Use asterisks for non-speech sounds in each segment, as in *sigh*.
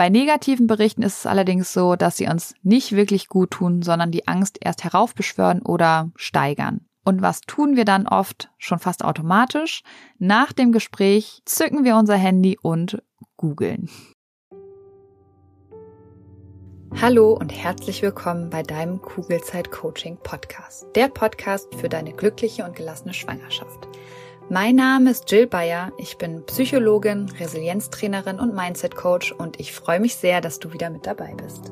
Bei negativen Berichten ist es allerdings so, dass sie uns nicht wirklich gut tun, sondern die Angst erst heraufbeschwören oder steigern. Und was tun wir dann oft schon fast automatisch? Nach dem Gespräch zücken wir unser Handy und googeln. Hallo und herzlich willkommen bei deinem Kugelzeit Coaching Podcast. Der Podcast für deine glückliche und gelassene Schwangerschaft. Mein Name ist Jill Bayer. Ich bin Psychologin, Resilienztrainerin und Mindset Coach und ich freue mich sehr, dass du wieder mit dabei bist.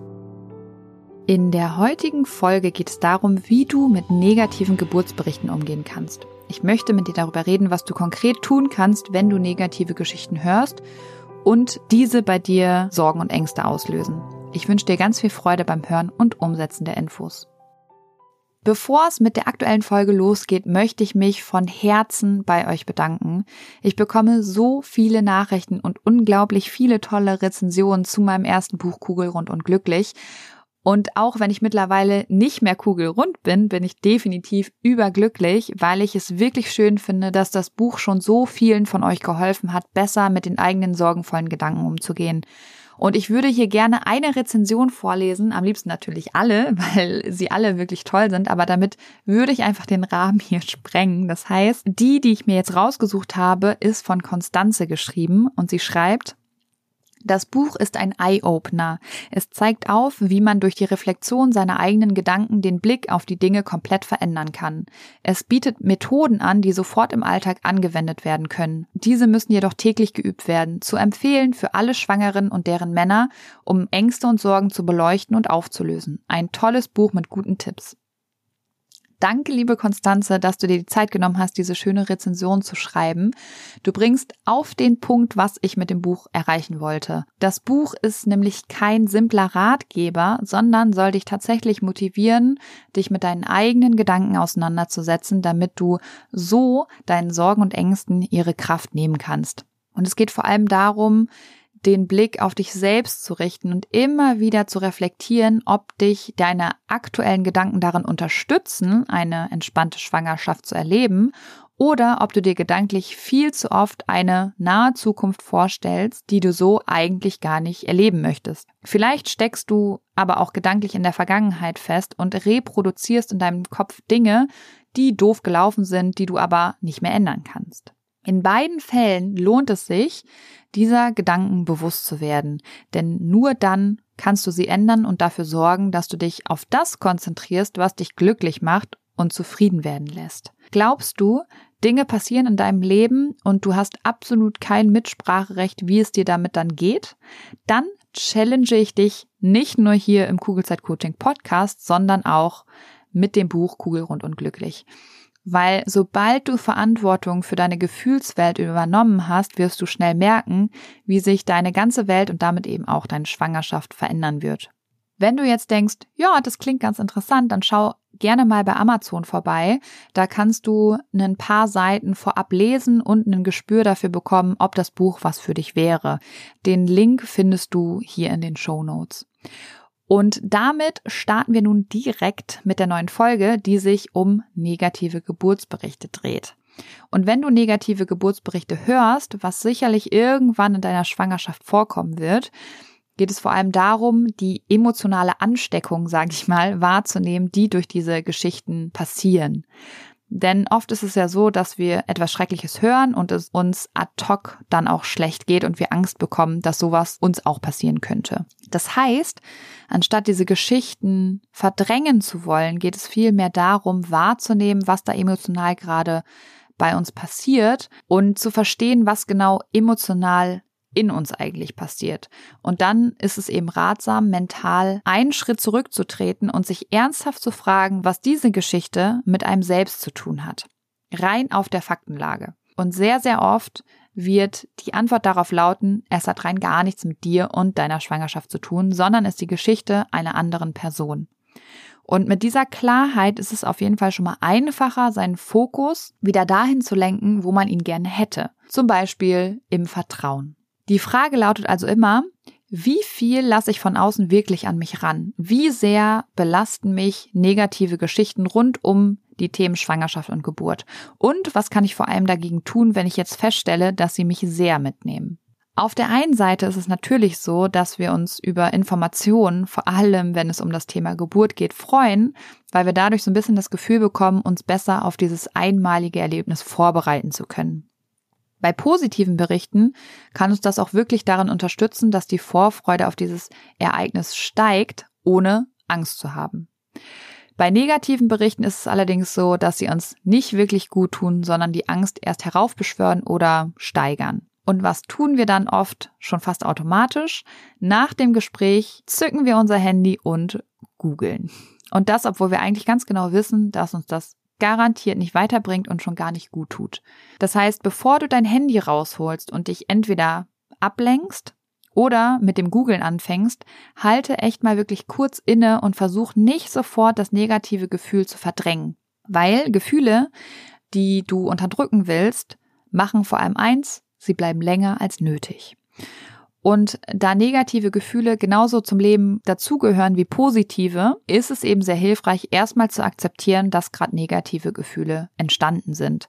In der heutigen Folge geht es darum, wie du mit negativen Geburtsberichten umgehen kannst. Ich möchte mit dir darüber reden, was du konkret tun kannst, wenn du negative Geschichten hörst und diese bei dir Sorgen und Ängste auslösen. Ich wünsche dir ganz viel Freude beim Hören und Umsetzen der Infos. Bevor es mit der aktuellen Folge losgeht, möchte ich mich von Herzen bei euch bedanken. Ich bekomme so viele Nachrichten und unglaublich viele tolle Rezensionen zu meinem ersten Buch Kugelrund und glücklich. Und auch wenn ich mittlerweile nicht mehr kugelrund bin, bin ich definitiv überglücklich, weil ich es wirklich schön finde, dass das Buch schon so vielen von euch geholfen hat, besser mit den eigenen sorgenvollen Gedanken umzugehen. Und ich würde hier gerne eine Rezension vorlesen, am liebsten natürlich alle, *laughs* weil sie alle wirklich toll sind, aber damit würde ich einfach den Rahmen hier sprengen. Das heißt, die, die ich mir jetzt rausgesucht habe, ist von Konstanze geschrieben und sie schreibt, das Buch ist ein Eye-Opener. Es zeigt auf, wie man durch die Reflexion seiner eigenen Gedanken den Blick auf die Dinge komplett verändern kann. Es bietet Methoden an, die sofort im Alltag angewendet werden können. Diese müssen jedoch täglich geübt werden. Zu empfehlen für alle Schwangeren und deren Männer, um Ängste und Sorgen zu beleuchten und aufzulösen. Ein tolles Buch mit guten Tipps. Danke, liebe Konstanze, dass du dir die Zeit genommen hast, diese schöne Rezension zu schreiben. Du bringst auf den Punkt, was ich mit dem Buch erreichen wollte. Das Buch ist nämlich kein simpler Ratgeber, sondern soll dich tatsächlich motivieren, dich mit deinen eigenen Gedanken auseinanderzusetzen, damit du so deinen Sorgen und Ängsten ihre Kraft nehmen kannst. Und es geht vor allem darum, den Blick auf dich selbst zu richten und immer wieder zu reflektieren, ob dich deine aktuellen Gedanken darin unterstützen, eine entspannte Schwangerschaft zu erleben oder ob du dir gedanklich viel zu oft eine nahe Zukunft vorstellst, die du so eigentlich gar nicht erleben möchtest. Vielleicht steckst du aber auch gedanklich in der Vergangenheit fest und reproduzierst in deinem Kopf Dinge, die doof gelaufen sind, die du aber nicht mehr ändern kannst. In beiden Fällen lohnt es sich, dieser Gedanken bewusst zu werden, denn nur dann kannst du sie ändern und dafür sorgen, dass du dich auf das konzentrierst, was dich glücklich macht und zufrieden werden lässt. Glaubst du, Dinge passieren in deinem Leben und du hast absolut kein Mitspracherecht, wie es dir damit dann geht? Dann challenge ich dich nicht nur hier im Kugelzeit Coaching Podcast, sondern auch mit dem Buch Kugelrund und glücklich. Weil sobald du Verantwortung für deine Gefühlswelt übernommen hast, wirst du schnell merken, wie sich deine ganze Welt und damit eben auch deine Schwangerschaft verändern wird. Wenn du jetzt denkst, ja, das klingt ganz interessant, dann schau gerne mal bei Amazon vorbei. Da kannst du ein paar Seiten vorab lesen und ein Gespür dafür bekommen, ob das Buch was für dich wäre. Den Link findest du hier in den Show Notes. Und damit starten wir nun direkt mit der neuen Folge, die sich um negative Geburtsberichte dreht. Und wenn du negative Geburtsberichte hörst, was sicherlich irgendwann in deiner Schwangerschaft vorkommen wird, geht es vor allem darum, die emotionale Ansteckung, sage ich mal, wahrzunehmen, die durch diese Geschichten passieren. Denn oft ist es ja so, dass wir etwas Schreckliches hören und es uns ad hoc dann auch schlecht geht und wir Angst bekommen, dass sowas uns auch passieren könnte. Das heißt, anstatt diese Geschichten verdrängen zu wollen, geht es vielmehr darum, wahrzunehmen, was da emotional gerade bei uns passiert und zu verstehen, was genau emotional in uns eigentlich passiert. Und dann ist es eben ratsam, mental einen Schritt zurückzutreten und sich ernsthaft zu fragen, was diese Geschichte mit einem selbst zu tun hat. Rein auf der Faktenlage. Und sehr, sehr oft wird die Antwort darauf lauten, es hat rein gar nichts mit dir und deiner Schwangerschaft zu tun, sondern ist die Geschichte einer anderen Person. Und mit dieser Klarheit ist es auf jeden Fall schon mal einfacher, seinen Fokus wieder dahin zu lenken, wo man ihn gerne hätte. Zum Beispiel im Vertrauen. Die Frage lautet also immer, wie viel lasse ich von außen wirklich an mich ran? Wie sehr belasten mich negative Geschichten rund um die Themen Schwangerschaft und Geburt? Und was kann ich vor allem dagegen tun, wenn ich jetzt feststelle, dass sie mich sehr mitnehmen? Auf der einen Seite ist es natürlich so, dass wir uns über Informationen, vor allem wenn es um das Thema Geburt geht, freuen, weil wir dadurch so ein bisschen das Gefühl bekommen, uns besser auf dieses einmalige Erlebnis vorbereiten zu können. Bei positiven Berichten kann uns das auch wirklich darin unterstützen, dass die Vorfreude auf dieses Ereignis steigt, ohne Angst zu haben. Bei negativen Berichten ist es allerdings so, dass sie uns nicht wirklich gut tun, sondern die Angst erst heraufbeschwören oder steigern. Und was tun wir dann oft schon fast automatisch? Nach dem Gespräch zücken wir unser Handy und googeln. Und das, obwohl wir eigentlich ganz genau wissen, dass uns das garantiert nicht weiterbringt und schon gar nicht gut tut. Das heißt, bevor du dein Handy rausholst und dich entweder ablenkst oder mit dem Googlen anfängst, halte echt mal wirklich kurz inne und versuch nicht sofort das negative Gefühl zu verdrängen. Weil Gefühle, die du unterdrücken willst, machen vor allem eins, Sie bleiben länger als nötig. Und da negative Gefühle genauso zum Leben dazugehören wie positive, ist es eben sehr hilfreich, erstmal zu akzeptieren, dass gerade negative Gefühle entstanden sind.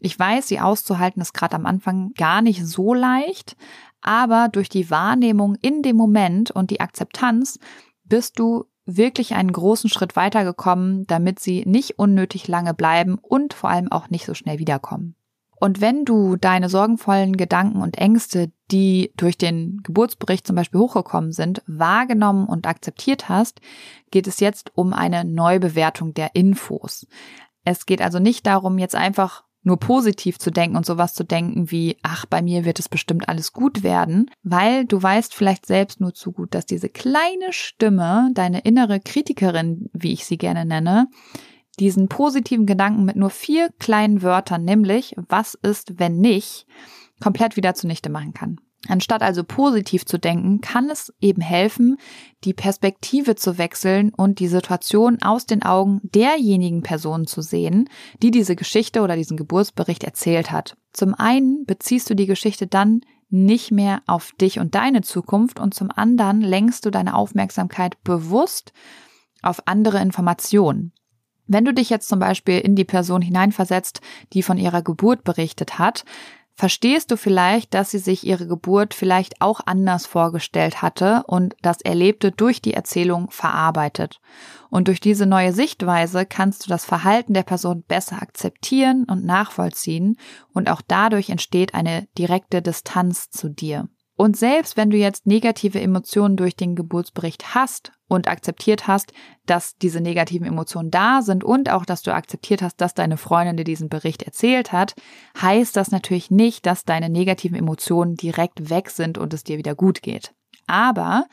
Ich weiß, sie auszuhalten ist gerade am Anfang gar nicht so leicht, aber durch die Wahrnehmung in dem Moment und die Akzeptanz bist du wirklich einen großen Schritt weitergekommen, damit sie nicht unnötig lange bleiben und vor allem auch nicht so schnell wiederkommen. Und wenn du deine sorgenvollen Gedanken und Ängste, die durch den Geburtsbericht zum Beispiel hochgekommen sind, wahrgenommen und akzeptiert hast, geht es jetzt um eine Neubewertung der Infos. Es geht also nicht darum, jetzt einfach nur positiv zu denken und sowas zu denken wie, ach, bei mir wird es bestimmt alles gut werden, weil du weißt vielleicht selbst nur zu gut, dass diese kleine Stimme, deine innere Kritikerin, wie ich sie gerne nenne, diesen positiven Gedanken mit nur vier kleinen Wörtern, nämlich was ist, wenn nicht, komplett wieder zunichte machen kann. Anstatt also positiv zu denken, kann es eben helfen, die Perspektive zu wechseln und die Situation aus den Augen derjenigen Personen zu sehen, die diese Geschichte oder diesen Geburtsbericht erzählt hat. Zum einen beziehst du die Geschichte dann nicht mehr auf dich und deine Zukunft und zum anderen lenkst du deine Aufmerksamkeit bewusst auf andere Informationen. Wenn du dich jetzt zum Beispiel in die Person hineinversetzt, die von ihrer Geburt berichtet hat, verstehst du vielleicht, dass sie sich ihre Geburt vielleicht auch anders vorgestellt hatte und das Erlebte durch die Erzählung verarbeitet. Und durch diese neue Sichtweise kannst du das Verhalten der Person besser akzeptieren und nachvollziehen und auch dadurch entsteht eine direkte Distanz zu dir. Und selbst wenn du jetzt negative Emotionen durch den Geburtsbericht hast und akzeptiert hast, dass diese negativen Emotionen da sind und auch, dass du akzeptiert hast, dass deine Freundin dir diesen Bericht erzählt hat, heißt das natürlich nicht, dass deine negativen Emotionen direkt weg sind und es dir wieder gut geht. Aber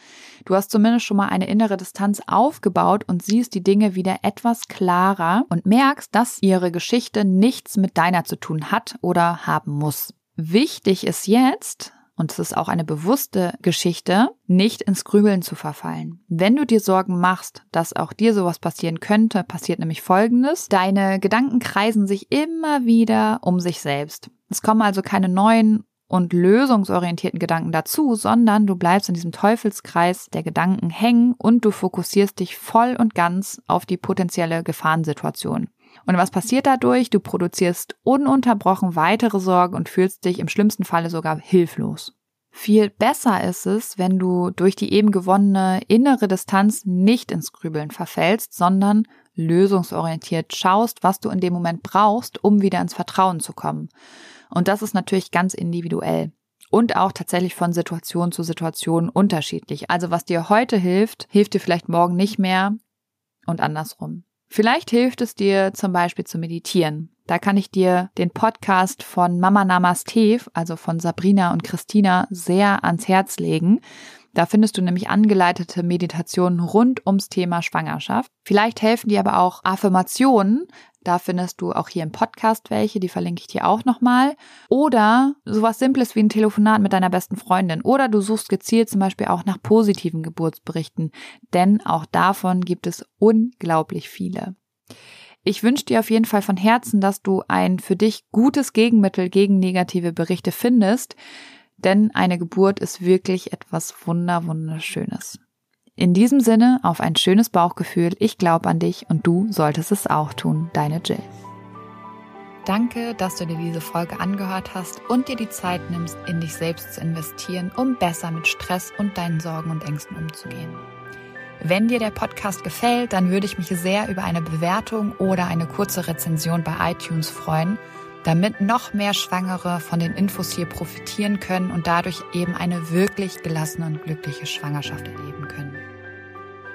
du hast zumindest schon mal eine innere Distanz aufgebaut und siehst die Dinge wieder etwas klarer und merkst, dass ihre Geschichte nichts mit deiner zu tun hat oder haben muss. Wichtig ist jetzt, und es ist auch eine bewusste Geschichte, nicht ins Grübeln zu verfallen. Wenn du dir Sorgen machst, dass auch dir sowas passieren könnte, passiert nämlich Folgendes. Deine Gedanken kreisen sich immer wieder um sich selbst. Es kommen also keine neuen und lösungsorientierten Gedanken dazu, sondern du bleibst in diesem Teufelskreis der Gedanken hängen und du fokussierst dich voll und ganz auf die potenzielle Gefahrensituation. Und was passiert dadurch? Du produzierst ununterbrochen weitere Sorgen und fühlst dich im schlimmsten Falle sogar hilflos. Viel besser ist es, wenn du durch die eben gewonnene innere Distanz nicht ins Grübeln verfällst, sondern lösungsorientiert schaust, was du in dem Moment brauchst, um wieder ins Vertrauen zu kommen. Und das ist natürlich ganz individuell und auch tatsächlich von Situation zu Situation unterschiedlich. Also was dir heute hilft, hilft dir vielleicht morgen nicht mehr und andersrum. Vielleicht hilft es dir zum Beispiel zu meditieren. Da kann ich dir den Podcast von Mama Namaste, also von Sabrina und Christina, sehr ans Herz legen. Da findest du nämlich angeleitete Meditationen rund ums Thema Schwangerschaft. Vielleicht helfen dir aber auch Affirmationen, da findest du auch hier im Podcast welche, die verlinke ich dir auch nochmal. Oder sowas Simples wie ein Telefonat mit deiner besten Freundin. Oder du suchst gezielt zum Beispiel auch nach positiven Geburtsberichten, denn auch davon gibt es unglaublich viele. Ich wünsche dir auf jeden Fall von Herzen, dass du ein für dich gutes Gegenmittel gegen negative Berichte findest, denn eine Geburt ist wirklich etwas wunder wunderschönes. In diesem Sinne auf ein schönes Bauchgefühl. Ich glaube an dich und du solltest es auch tun. Deine Jill. Danke, dass du dir diese Folge angehört hast und dir die Zeit nimmst, in dich selbst zu investieren, um besser mit Stress und deinen Sorgen und Ängsten umzugehen. Wenn dir der Podcast gefällt, dann würde ich mich sehr über eine Bewertung oder eine kurze Rezension bei iTunes freuen, damit noch mehr Schwangere von den Infos hier profitieren können und dadurch eben eine wirklich gelassene und glückliche Schwangerschaft erleben können.